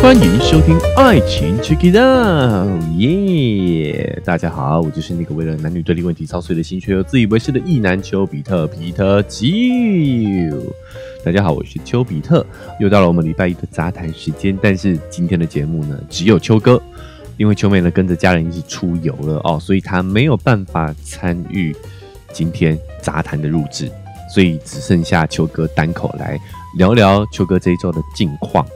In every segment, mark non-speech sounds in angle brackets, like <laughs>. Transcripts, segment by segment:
欢迎收听《爱情 Check It Out》，耶！大家好，我就是那个为了男女对立问题操碎了心却又自以为是的意男丘比特皮特丘。大家好，我是丘比特，又到了我们礼拜一的杂谈时间。但是今天的节目呢，只有丘哥，因为丘妹呢跟着家人一起出游了哦，所以他没有办法参与今天杂谈的录制，所以只剩下丘哥单口来聊聊秋哥这一周的近况。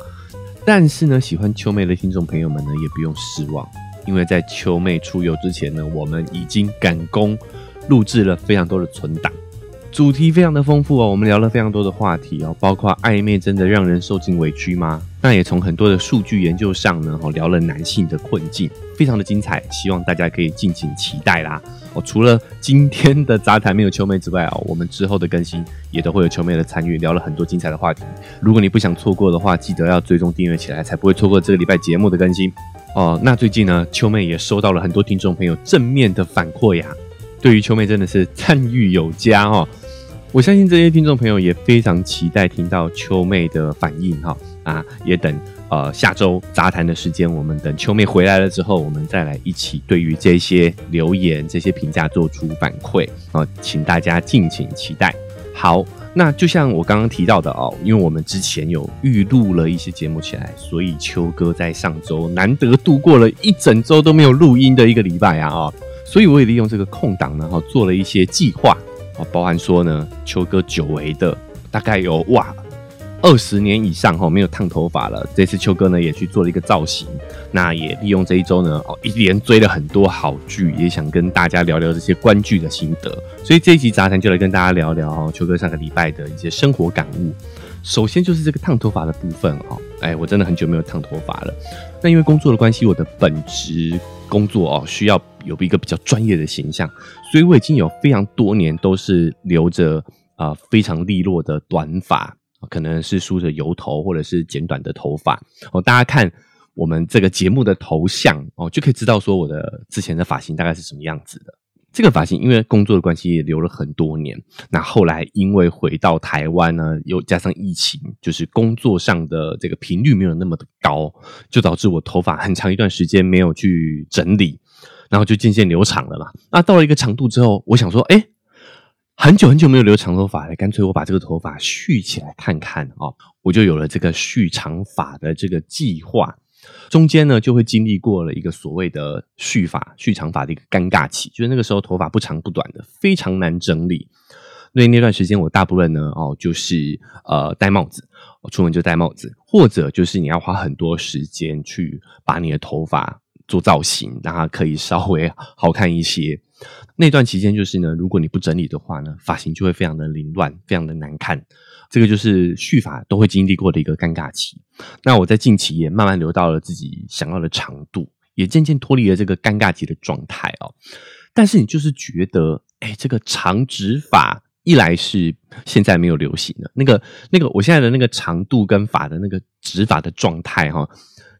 但是呢，喜欢秋妹的听众朋友们呢，也不用失望，因为在秋妹出游之前呢，我们已经赶工录制了非常多的存档，主题非常的丰富哦。我们聊了非常多的话题哦，包括暧昧真的让人受尽委屈吗？那也从很多的数据研究上呢，哦聊了男性的困境，非常的精彩，希望大家可以敬请期待啦。哦，除了今天的杂谈没有秋妹之外啊，我们之后的更新也都会有秋妹的参与，聊了很多精彩的话题。如果你不想错过的话，记得要追踪订阅起来，才不会错过这个礼拜节目的更新。哦，那最近呢，秋妹也收到了很多听众朋友正面的反馈呀，对于秋妹真的是赞誉有加哦。我相信这些听众朋友也非常期待听到秋妹的反应哈啊，也等。呃，下周杂谈的时间，我们等秋妹回来了之后，我们再来一起对于这些留言、这些评价做出反馈啊，请大家敬请期待。好，那就像我刚刚提到的哦，因为我们之前有预录了一些节目起来，所以秋哥在上周难得度过了一整周都没有录音的一个礼拜啊啊，所以我也利用这个空档呢，哈，做了一些计划啊，包含说呢，秋哥久违的大概有哇。二十年以上哈没有烫头发了，这次秋哥呢也去做了一个造型，那也利用这一周呢哦一连追了很多好剧，也想跟大家聊聊这些观剧的心得，所以这一集杂谈就来跟大家聊聊哦秋哥上个礼拜的一些生活感悟。首先就是这个烫头发的部分哦，哎我真的很久没有烫头发了，那因为工作的关系，我的本职工作哦需要有一个比较专业的形象，所以我已经有非常多年都是留着啊非常利落的短发。可能是梳着油头，或者是剪短的头发哦。大家看我们这个节目的头像哦，就可以知道说我的之前的发型大概是什么样子的。这个发型因为工作的关系也留了很多年，那后来因为回到台湾呢，又加上疫情，就是工作上的这个频率没有那么的高，就导致我头发很长一段时间没有去整理，然后就渐渐留长了嘛。那到了一个长度之后，我想说，哎。很久很久没有留长头发了，干脆我把这个头发蓄起来看看哦，我就有了这个蓄长发的这个计划。中间呢，就会经历过了一个所谓的蓄发、蓄长发的一个尴尬期，就是那个时候头发不长不短的，非常难整理。所以那段时间，我大部分呢，哦，就是呃戴帽子，出门就戴帽子，或者就是你要花很多时间去把你的头发做造型，让它可以稍微好看一些。那段期间就是呢，如果你不整理的话呢，发型就会非常的凌乱，非常的难看。这个就是蓄发都会经历过的一个尴尬期。那我在近期也慢慢留到了自己想要的长度，也渐渐脱离了这个尴尬期的状态哦。但是你就是觉得，哎，这个长直发一来是现在没有流行的，那个那个我现在的那个长度跟发的那个直发的状态哈。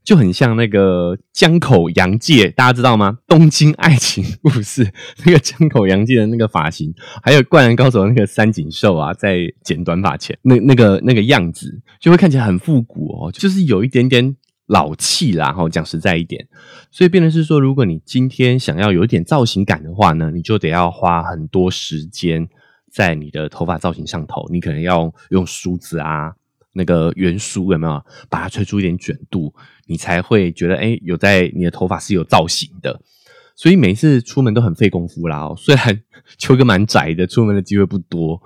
就很像那个江口洋介，大家知道吗？东京爱情故事那个江口洋介的那个发型，还有灌篮高手那个三井寿啊，在剪短发前那那个那个样子，就会看起来很复古哦，就是有一点点老气啦。哈，讲实在一点，所以变成是说，如果你今天想要有一点造型感的话呢，你就得要花很多时间在你的头发造型上头，你可能要用梳子啊。那个圆梳有没有把它吹出一点卷度，你才会觉得哎，有在你的头发是有造型的。所以每一次出门都很费功夫啦。虽然 <laughs> 秋哥蛮宅的，出门的机会不多，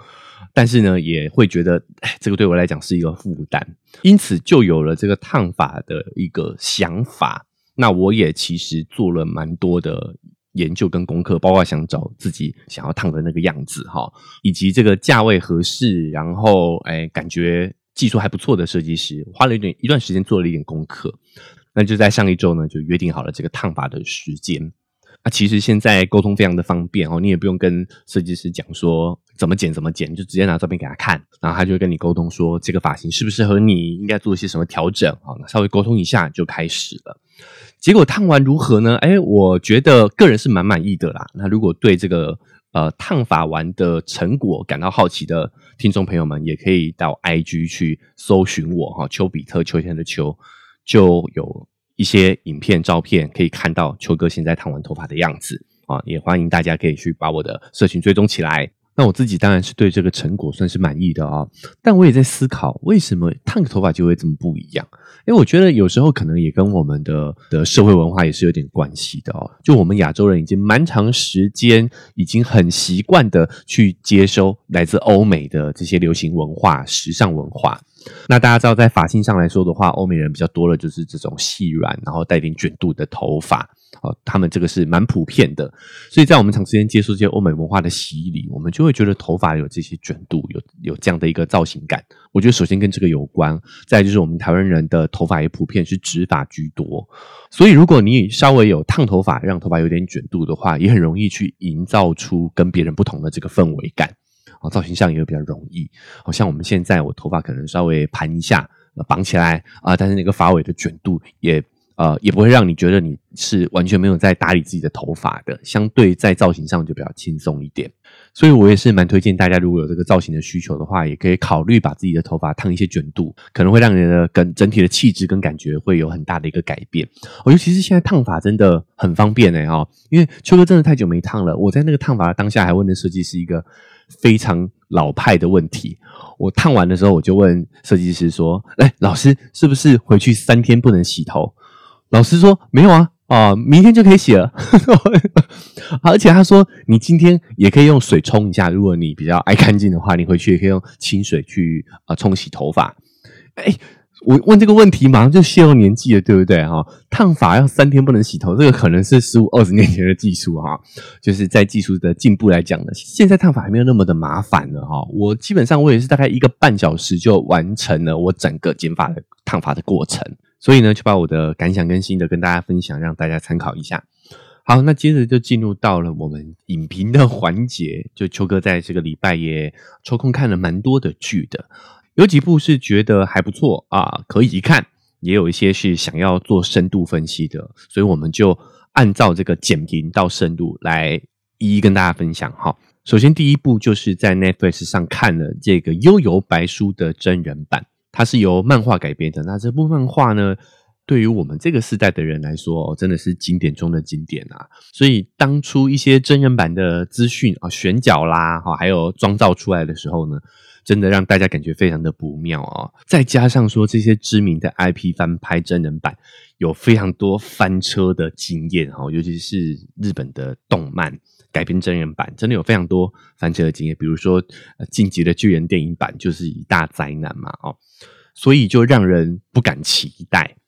但是呢，也会觉得哎，这个对我来讲是一个负担。因此就有了这个烫发的一个想法。那我也其实做了蛮多的研究跟功课，包括想找自己想要烫的那个样子哈，以及这个价位合适，然后哎，感觉。技术还不错的设计师，花了一点一段时间做了一点功课，那就在上一周呢，就约定好了这个烫发的时间。那其实现在沟通非常的方便哦，你也不用跟设计师讲说怎么剪怎么剪，就直接拿照片给他看，然后他就跟你沟通说这个发型适不适合你，应该做一些什么调整啊。稍微沟通一下就开始了。结果烫完如何呢？哎，我觉得个人是蛮满意的啦。那如果对这个呃烫发完的成果感到好奇的听众朋友们也可以到 IG 去搜寻我哈，丘比特秋天的秋，就有一些影片、照片可以看到秋哥现在烫完头发的样子啊，也欢迎大家可以去把我的社群追踪起来。那我自己当然是对这个成果算是满意的啊，但我也在思考，为什么烫个头发就会这么不一样？因为我觉得有时候可能也跟我们的的社会文化也是有点关系的哦。就我们亚洲人已经蛮长时间，已经很习惯的去接收来自欧美的这些流行文化、时尚文化。那大家知道，在发型上来说的话，欧美人比较多的就是这种细软，然后带点卷度的头发。哦，他们这个是蛮普遍的，所以在我们长时间接触这些欧美文化的洗礼，我们就会觉得头发有这些卷度，有有这样的一个造型感。我觉得首先跟这个有关，再就是我们台湾人的头发也普遍是直发居多，所以如果你稍微有烫头发，让头发有点卷度的话，也很容易去营造出跟别人不同的这个氛围感。哦，造型上也会比较容易。好像我们现在我头发可能稍微盘一下，绑起来啊，但是那个发尾的卷度也。呃，也不会让你觉得你是完全没有在打理自己的头发的，相对在造型上就比较轻松一点。所以我也是蛮推荐大家，如果有这个造型的需求的话，也可以考虑把自己的头发烫一些卷度，可能会让你的跟整体的气质跟感觉会有很大的一个改变。哦，尤其是现在烫发真的很方便哎哈，因为秋哥真的太久没烫了。我在那个烫发当下还问的设计师一个非常老派的问题，我烫完的时候我就问设计师说：“哎，老师是不是回去三天不能洗头？”老师说没有啊，啊，明天就可以洗了。<laughs> 而且他说你今天也可以用水冲一下，如果你比较爱干净的话，你回去也可以用清水去啊冲洗头发。哎，我问这个问题马上就泄露年纪了，对不对哈？烫发要三天不能洗头，这个可能是十五二十年前的技术哈。就是在技术的进步来讲呢，现在烫发还没有那么的麻烦了哈。我基本上我也是大概一个半小时就完成了我整个剪发的烫发的过程。所以呢，就把我的感想跟心得跟大家分享，让大家参考一下。好，那接着就进入到了我们影评的环节。就秋哥在这个礼拜也抽空看了蛮多的剧的，有几部是觉得还不错啊，可以一看；也有一些是想要做深度分析的，所以我们就按照这个简评到深度来一一跟大家分享。哈，首先第一部就是在 Netflix 上看了这个《悠游白书》的真人版。它是由漫画改编的，那这部漫画呢，对于我们这个时代的人来说，真的是经典中的经典啊！所以当初一些真人版的资讯啊，选角啦，哈，还有妆造出来的时候呢，真的让大家感觉非常的不妙啊！再加上说这些知名的 IP 翻拍真人版，有非常多翻车的经验哈，尤其是日本的动漫。改编真人版真的有非常多翻车的经验，比如说《晋级的巨人》电影版就是一大灾难嘛，哦，所以就让人不敢期待。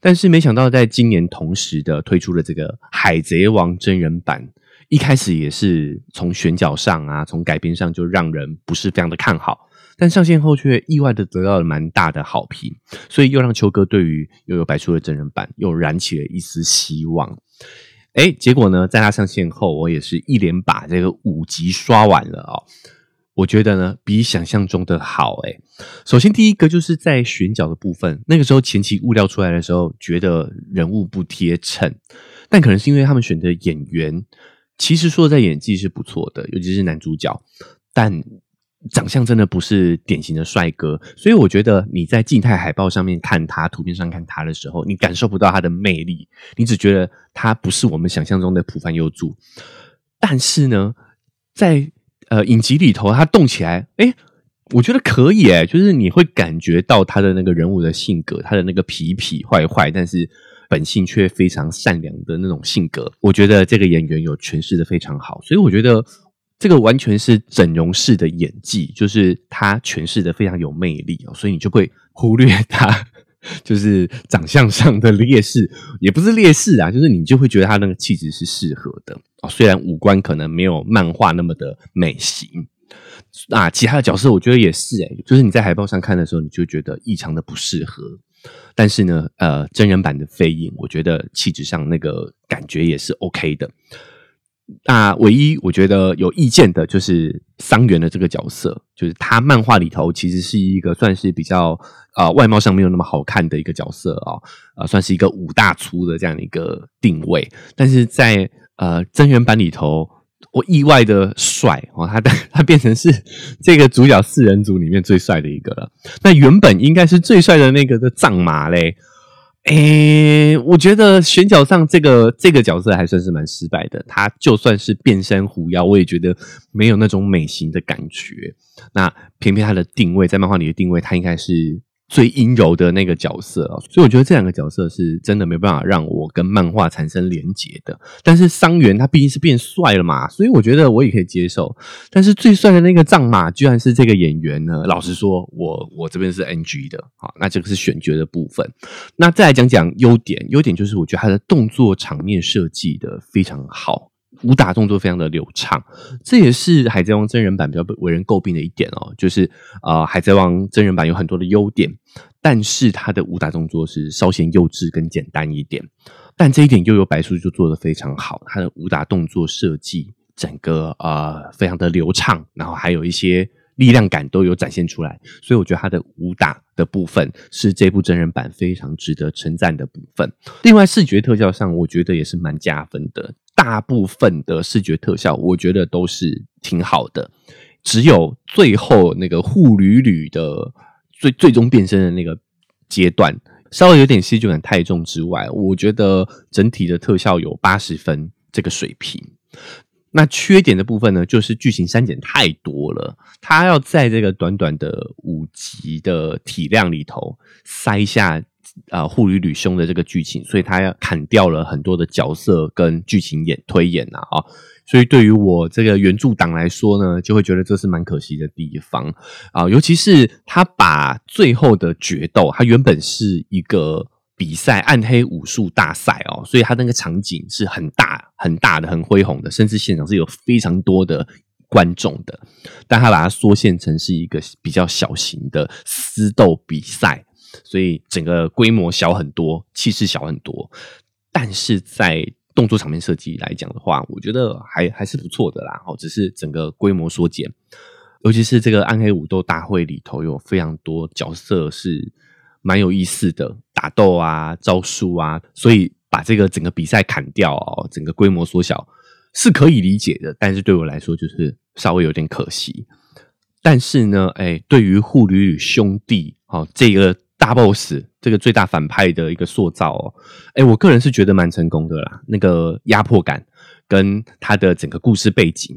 但是没想到在今年同时的推出了这个《海贼王》真人版，一开始也是从选角上啊，从改编上就让人不是非常的看好，但上线后却意外的得到了蛮大的好评，所以又让秋哥对于又有摆出的真人版又燃起了一丝希望。哎，结果呢，在它上线后，我也是一连把这个五集刷完了哦。我觉得呢，比想象中的好。哎，首先第一个就是在选角的部分，那个时候前期物料出来的时候，觉得人物不贴衬，但可能是因为他们选的演员，其实说在演技是不错的，尤其是男主角，但。长相真的不是典型的帅哥，所以我觉得你在静态海报上面看他，图片上看他的时候，你感受不到他的魅力，你只觉得他不是我们想象中的普凡优助。但是呢，在呃影集里头，他动起来，哎，我觉得可以哎，就是你会感觉到他的那个人物的性格，他的那个痞痞坏坏，但是本性却非常善良的那种性格，我觉得这个演员有诠释的非常好，所以我觉得。这个完全是整容式的演技，就是他诠释的非常有魅力哦，所以你就会忽略他 <laughs> 就是长相上的劣势，也不是劣势啊，就是你就会觉得他那个气质是适合的哦。虽然五官可能没有漫画那么的美型啊，其他的角色我觉得也是诶，就是你在海报上看的时候，你就觉得异常的不适合。但是呢，呃，真人版的飞影，我觉得气质上那个感觉也是 OK 的。那唯一我觉得有意见的就是桑原的这个角色，就是他漫画里头其实是一个算是比较啊外貌上没有那么好看的一个角色啊，啊算是一个五大粗的这样一个定位，但是在呃真人版里头我意外的帅哦，他的他变成是这个主角四人组里面最帅的一个了。那原本应该是最帅的那个的藏马嘞，诶，我觉得选角上这个这个角色还算是蛮失败的。他就算是变身狐妖，我也觉得没有那种美型的感觉。那偏偏他的定位在漫画里的定位，他应该是。最阴柔的那个角色啊，所以我觉得这两个角色是真的没办法让我跟漫画产生连结的。但是桑原他毕竟是变帅了嘛，所以我觉得我也可以接受。但是最帅的那个藏马居然是这个演员呢？老实说，我我这边是 NG 的。好，那这个是选角的部分。那再来讲讲优点，优点就是我觉得他的动作场面设计的非常好。武打动作非常的流畅，这也是《海贼王》真人版比较为人诟病的一点哦。就是啊，《海贼王》真人版有很多的优点，但是他的武打动作是稍显幼稚跟简单一点。但这一点又有白书就做的非常好，他的武打动作设计整个啊非常的流畅，然后还有一些力量感都有展现出来。所以我觉得他的武打的部分是这部真人版非常值得称赞的部分。另外，视觉特效上，我觉得也是蛮加分的。大部分的视觉特效，我觉得都是挺好的，只有最后那个护驴驴的最最终变身的那个阶段，稍微有点戏剧感太重之外，我觉得整体的特效有八十分这个水平。那缺点的部分呢，就是剧情删减太多了，它要在这个短短的五集的体量里头塞下。啊，护理吕兄的这个剧情，所以他要砍掉了很多的角色跟剧情演推演呐啊，所以对于我这个原著党来说呢，就会觉得这是蛮可惜的地方啊，尤其是他把最后的决斗，他原本是一个比赛暗黑武术大赛哦，所以他那个场景是很大很大的、很恢宏的，甚至现场是有非常多的观众的，但他把它缩限成是一个比较小型的私斗比赛。所以整个规模小很多，气势小很多，但是在动作场面设计来讲的话，我觉得还还是不错的啦。哦，只是整个规模缩减，尤其是这个暗黑武斗大会里头有非常多角色是蛮有意思的，打斗啊、招数啊，所以把这个整个比赛砍掉哦，整个规模缩小是可以理解的，但是对我来说就是稍微有点可惜。但是呢，哎，对于护旅旅兄弟，哦，这个。大 boss 这个最大反派的一个塑造哦，哎，我个人是觉得蛮成功的啦。那个压迫感跟他的整个故事背景、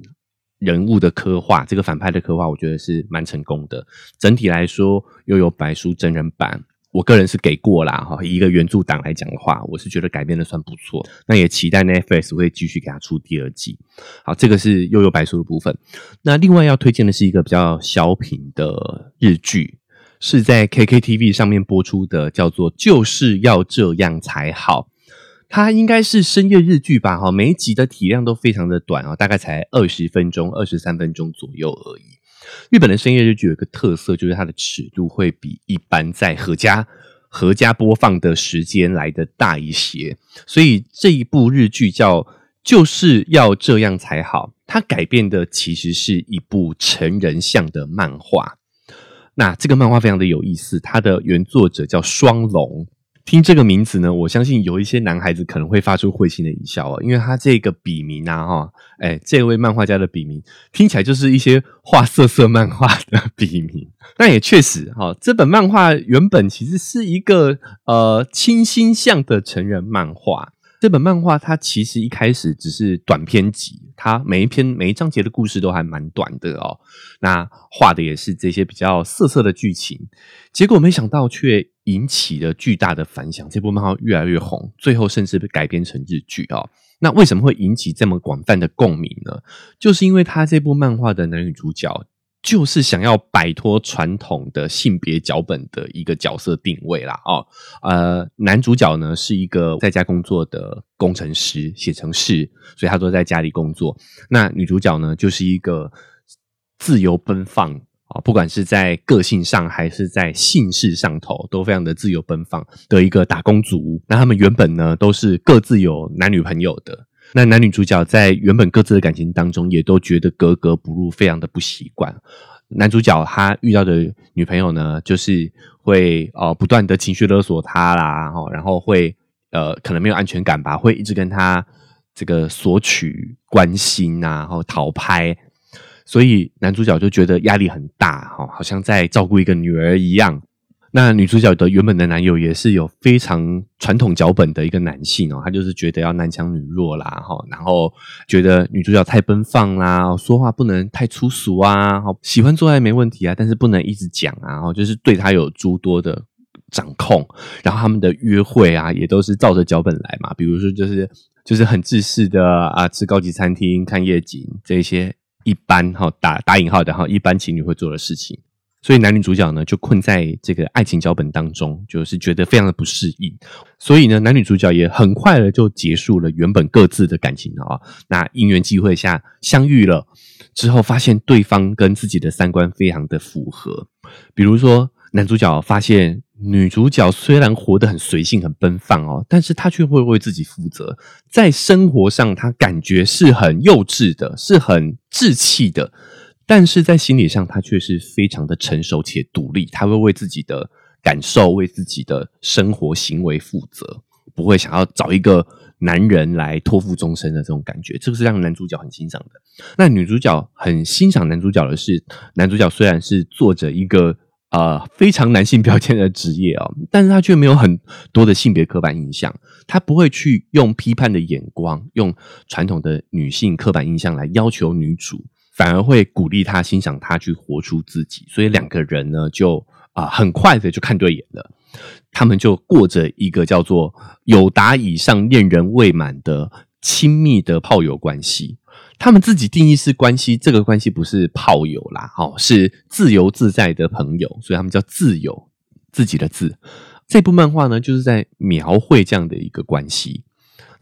人物的刻画，这个反派的刻画，我觉得是蛮成功的。整体来说，又有白书真人版，我个人是给过啦哈。一个原著党来讲的话，我是觉得改编的算不错。那也期待 Netflix 会继续给他出第二季。好，这个是悠悠白书的部分。那另外要推荐的是一个比较小品的日剧。是在 KKTV 上面播出的，叫做《就是要这样才好》。它应该是深夜日剧吧？哈，每一集的体量都非常的短啊，大概才二十分钟、二十三分钟左右而已。日本的深夜日剧有一个特色，就是它的尺度会比一般在合家合家播放的时间来的大一些。所以这一部日剧叫《就是要这样才好》，它改编的其实是一部成人向的漫画。那这个漫画非常的有意思，它的原作者叫双龙。听这个名字呢，我相信有一些男孩子可能会发出会心的一笑哦，因为他这个笔名啊，哈，哎，这位漫画家的笔名听起来就是一些画色色漫画的笔名。<laughs> 那也确实哈，这本漫画原本其实是一个呃清新向的成人漫画。这本漫画它其实一开始只是短篇集，它每一篇每一章节的故事都还蛮短的哦。那画的也是这些比较涩涩的剧情，结果没想到却引起了巨大的反响。这部漫画越来越红，最后甚至被改编成日剧哦。那为什么会引起这么广泛的共鸣呢？就是因为他这部漫画的男女主角。就是想要摆脱传统的性别脚本的一个角色定位啦，哦，呃，男主角呢是一个在家工作的工程师，写程式，所以他都在家里工作。那女主角呢，就是一个自由奔放啊，不管是在个性上还是在性事上头，都非常的自由奔放的一个打工族。那他们原本呢，都是各自有男女朋友的。那男女主角在原本各自的感情当中，也都觉得格格不入，非常的不习惯。男主角他遇到的女朋友呢，就是会呃不断的情绪勒索他啦，然后会呃可能没有安全感吧，会一直跟他这个索取关心啊，然后讨拍，所以男主角就觉得压力很大，哈，好像在照顾一个女儿一样。那女主角的原本的男友也是有非常传统脚本的一个男性哦，他就是觉得要男强女弱啦，哈，然后觉得女主角太奔放啦，说话不能太粗俗啊，好，喜欢做爱没问题啊，但是不能一直讲啊，哦，就是对他有诸多的掌控，然后他们的约会啊，也都是照着脚本来嘛，比如说就是就是很自私的啊，吃高级餐厅、看夜景这些一般哈打打引号的哈一般情侣会做的事情。所以男女主角呢就困在这个爱情脚本当中，就是觉得非常的不适应。所以呢，男女主角也很快的就结束了原本各自的感情啊。那因缘机会下相遇了之后，发现对方跟自己的三观非常的符合。比如说，男主角发现女主角虽然活得很随性、很奔放哦，但是她却会为自己负责，在生活上她感觉是很幼稚的，是很稚气的。但是在心理上，他却是非常的成熟且独立。他会为自己的感受、为自己的生活行为负责，不会想要找一个男人来托付终身的这种感觉。这个是让男主角很欣赏的。那女主角很欣赏男主角的是，男主角虽然是做着一个呃非常男性标签的职业啊，但是他却没有很多的性别刻板印象。他不会去用批判的眼光，用传统的女性刻板印象来要求女主。反而会鼓励他、欣赏他去活出自己，所以两个人呢，就啊很快的就看对眼了。他们就过着一个叫做“有达以上恋人未满”的亲密的炮友关系。他们自己定义是关系，这个关系不是炮友啦，哦，是自由自在的朋友，所以他们叫自由自己的字。这部漫画呢，就是在描绘这样的一个关系。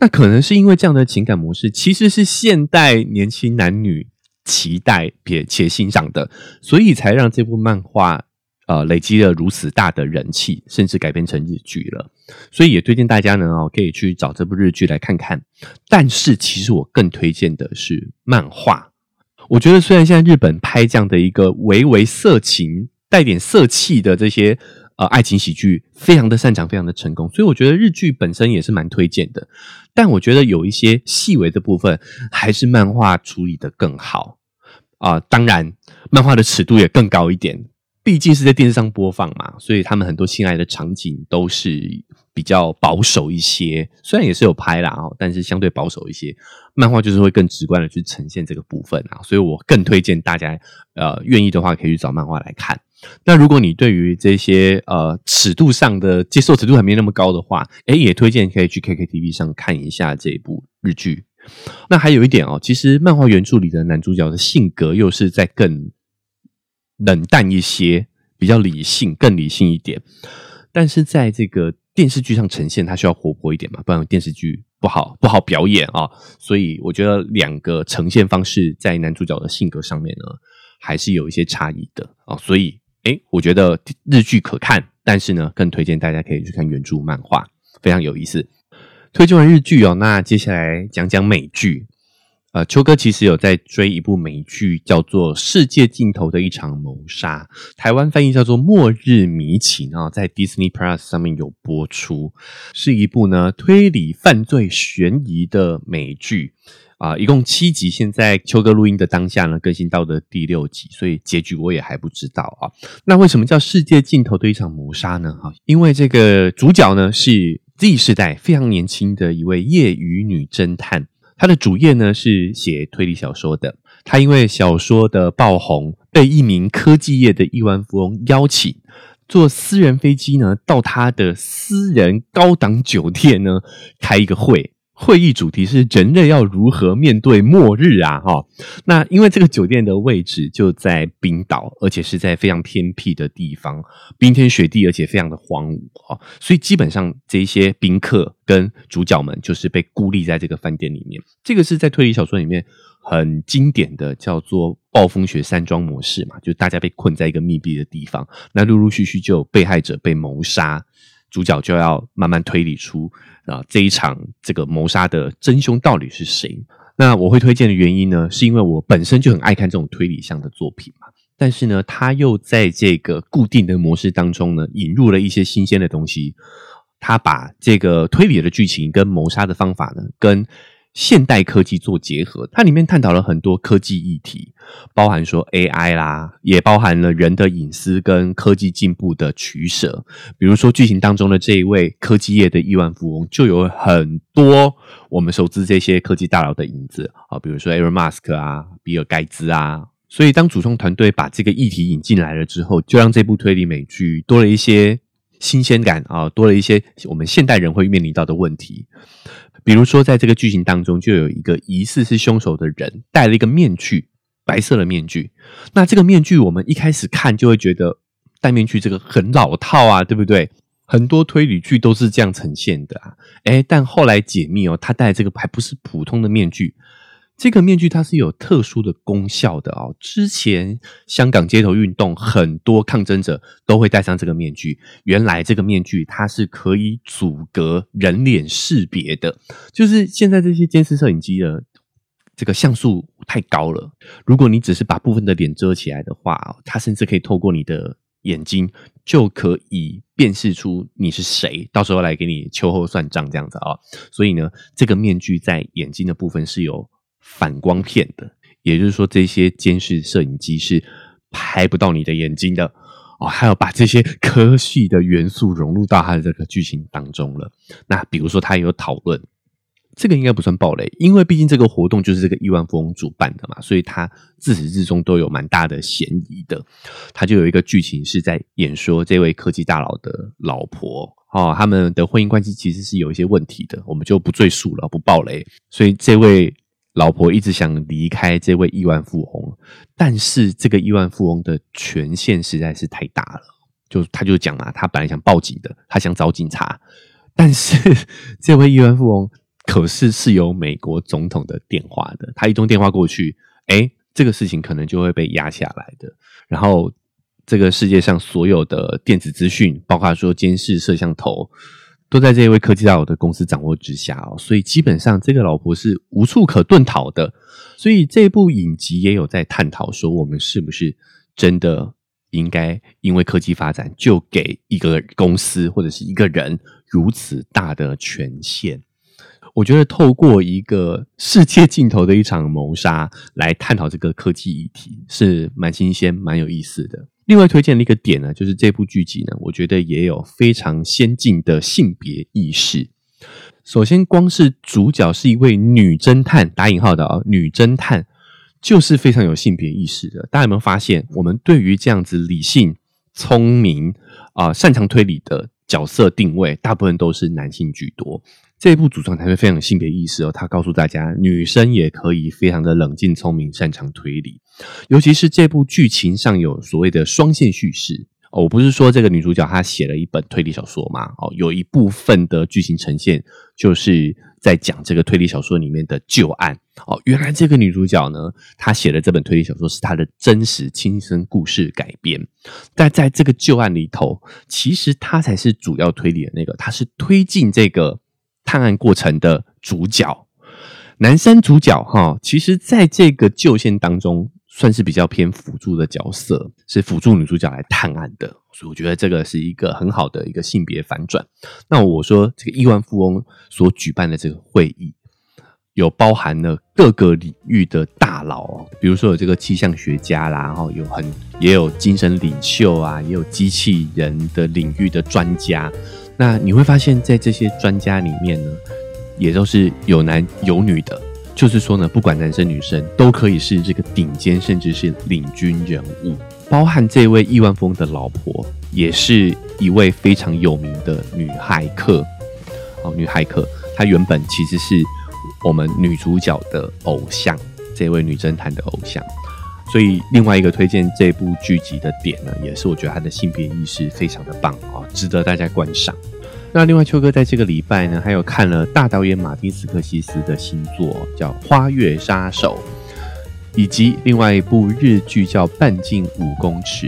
那可能是因为这样的情感模式，其实是现代年轻男女。期待且且欣赏的，所以才让这部漫画呃累积了如此大的人气，甚至改编成日剧了。所以也推荐大家呢哦，可以去找这部日剧来看看。但是其实我更推荐的是漫画。我觉得虽然现在日本拍这样的一个微微色情、带点色气的这些。呃，爱情喜剧非常的擅长，非常的成功，所以我觉得日剧本身也是蛮推荐的。但我觉得有一些细微的部分，还是漫画处理的更好啊。当然，漫画的尺度也更高一点，毕竟是在电视上播放嘛，所以他们很多性爱的场景都是。比较保守一些，虽然也是有拍啦哦，但是相对保守一些。漫画就是会更直观的去呈现这个部分啊，所以我更推荐大家，呃，愿意的话可以去找漫画来看。那如果你对于这些呃尺度上的接受尺度还没那么高的话，诶，也推荐可以去 KKTV 上看一下这部日剧。那还有一点哦，其实漫画原著里的男主角的性格又是在更冷淡一些，比较理性，更理性一点。但是在这个电视剧上呈现，它需要活泼一点嘛，不然电视剧不好不好表演啊。所以我觉得两个呈现方式在男主角的性格上面呢，还是有一些差异的啊。所以，诶，我觉得日剧可看，但是呢，更推荐大家可以去看原著漫画，非常有意思。推荐完日剧哦，那接下来讲讲美剧。呃，秋哥其实有在追一部美剧，叫做《世界尽头的一场谋杀》，台湾翻译叫做《末日迷情》啊，在 Disney Plus 上面有播出，是一部呢推理犯罪悬疑的美剧啊，一共七集，现在秋哥录音的当下呢，更新到的第六集，所以结局我也还不知道啊。那为什么叫《世界尽头的一场谋杀》呢？哈，因为这个主角呢是 Z 世代非常年轻的一位业余女侦探。她的主业呢是写推理小说的。她因为小说的爆红，被一名科技业的亿万富翁邀请，坐私人飞机呢到他的私人高档酒店呢开一个会。会议主题是人类要如何面对末日啊？哈，那因为这个酒店的位置就在冰岛，而且是在非常偏僻的地方，冰天雪地，而且非常的荒芜啊，所以基本上这些宾客跟主角们就是被孤立在这个饭店里面。这个是在推理小说里面很经典的叫做暴风雪山庄模式嘛，就大家被困在一个密闭的地方，那陆陆续续就有被害者被谋杀。主角就要慢慢推理出啊这一场这个谋杀的真凶到底是谁？那我会推荐的原因呢，是因为我本身就很爱看这种推理向的作品嘛。但是呢，他又在这个固定的模式当中呢，引入了一些新鲜的东西。他把这个推理的剧情跟谋杀的方法呢，跟现代科技做结合，它里面探讨了很多科技议题，包含说 AI 啦，也包含了人的隐私跟科技进步的取舍。比如说剧情当中的这一位科技业的亿万富翁，就有很多我们熟知这些科技大佬的影子啊，比如说 Elon Musk 啊，比尔盖茨啊。所以当主创团队把这个议题引进来了之后，就让这部推理美剧多了一些新鲜感啊，多了一些我们现代人会面临到的问题。比如说，在这个剧情当中，就有一个疑似是凶手的人戴了一个面具，白色的面具。那这个面具，我们一开始看就会觉得戴面具这个很老套啊，对不对？很多推理剧都是这样呈现的啊。哎，但后来解密哦，他戴这个还不是普通的面具。这个面具它是有特殊的功效的哦。之前香港街头运动，很多抗争者都会戴上这个面具。原来这个面具它是可以阻隔人脸识别的，就是现在这些监视摄影机的这个像素太高了。如果你只是把部分的脸遮起来的话，它甚至可以透过你的眼睛就可以辨识出你是谁，到时候来给你秋后算账这样子啊。所以呢，这个面具在眼睛的部分是有。反光片的，也就是说，这些监视摄影机是拍不到你的眼睛的哦。还有把这些科技的元素融入到它的这个剧情当中了。那比如说，他也有讨论，这个应该不算暴雷，因为毕竟这个活动就是这个亿万富翁主办的嘛，所以他自始至终都有蛮大的嫌疑的。他就有一个剧情是在演说这位科技大佬的老婆哦，他们的婚姻关系其实是有一些问题的，我们就不赘述了，不暴雷。所以这位。老婆一直想离开这位亿万富翁，但是这个亿万富翁的权限实在是太大了。就他就讲啊，他本来想报警的，他想找警察，但是这位亿万富翁可是是有美国总统的电话的，他一通电话过去，哎，这个事情可能就会被压下来的。然后这个世界上所有的电子资讯，包括说监视摄像头。都在这一位科技大佬的公司掌握之下哦，所以基本上这个老婆是无处可遁逃的。所以这部影集也有在探讨说，我们是不是真的应该因为科技发展就给一个公司或者是一个人如此大的权限？我觉得透过一个世界尽头的一场谋杀来探讨这个科技议题，是蛮新鲜、蛮有意思的。另外推荐的一个点呢，就是这部剧集呢，我觉得也有非常先进的性别意识。首先，光是主角是一位女侦探（打引号的啊），女侦探就是非常有性别意识的。大家有没有发现，我们对于这样子理性、聪明啊、擅长推理的角色定位，大部分都是男性居多。这一部主创团队非常有性别意识哦，他告诉大家，女生也可以非常的冷静、聪明、擅长推理。尤其是这部剧情上有所谓的双线叙事哦，我不是说这个女主角她写了一本推理小说嘛？哦，有一部分的剧情呈现就是在讲这个推理小说里面的旧案哦。原来这个女主角呢，她写的这本推理小说是她的真实亲身故事改编，但在这个旧案里头，其实她才是主要推理的那个，她是推进这个。探案过程的主角，男生主角哈，其实在这个旧线当中算是比较偏辅助的角色，是辅助女主角来探案的，所以我觉得这个是一个很好的一个性别反转。那我说这个亿万富翁所举办的这个会议，有包含了各个领域的大佬，比如说有这个气象学家啦，然后有很也有精神领袖啊，也有机器人的领域的专家。那你会发现在这些专家里面呢，也都是有男有女的，就是说呢，不管男生女生都可以是这个顶尖，甚至是领军人物。包含这位亿万富翁的老婆，也是一位非常有名的女骇客。哦，女骇客，她原本其实是我们女主角的偶像，这位女侦探的偶像。所以，另外一个推荐这部剧集的点呢，也是我觉得他的性别意识非常的棒啊，值得大家观赏。那另外，秋哥在这个礼拜呢，还有看了大导演马丁斯科西斯的新作叫《花月杀手》，以及另外一部日剧叫《半径五公尺》，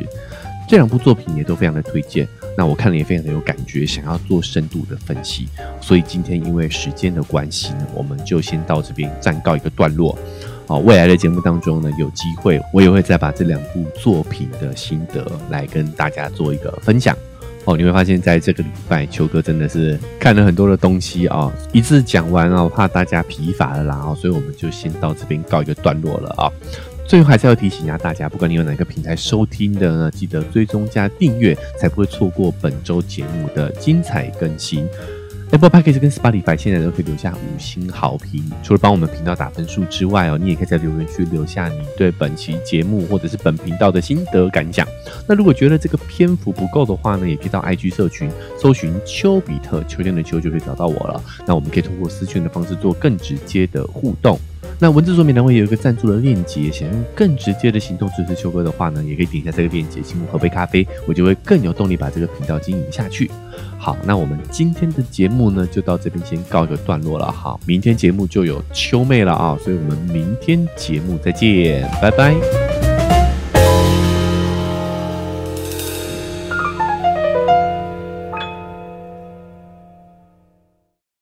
这两部作品也都非常的推荐。那我看了也非常的有感觉，想要做深度的分析。所以今天因为时间的关系呢，我们就先到这边暂告一个段落。好，未来的节目当中呢，有机会我也会再把这两部作品的心得来跟大家做一个分享。哦，你会发现在这个礼拜，秋哥真的是看了很多的东西啊，一次讲完啊，我怕大家疲乏了啦，哦，所以我们就先到这边告一个段落了啊。最后还是要提醒一下大家，不管你有哪个平台收听的呢，记得追踪加订阅，才不会错过本周节目的精彩更新。Apple Podcast 跟 Spotify 现在都可以留下五星好评，除了帮我们频道打分数之外哦，你也可以在留言区留下你对本期节目或者是本频道的心得感想。那如果觉得这个篇幅不够的话呢，也可以到 IG 社群搜寻丘比特秋天的秋就可以找到我了。那我们可以通过私讯的方式做更直接的互动。那文字说明栏会有一个赞助的链接，想用更直接的行动支持秋哥的话呢，也可以点一下这个链接，请我喝杯咖啡，我就会更有动力把这个频道经营下去。好，那我们今天的节目呢，就到这边先告一个段落了哈，明天节目就有秋妹了啊，所以我们明天节目再见，拜拜。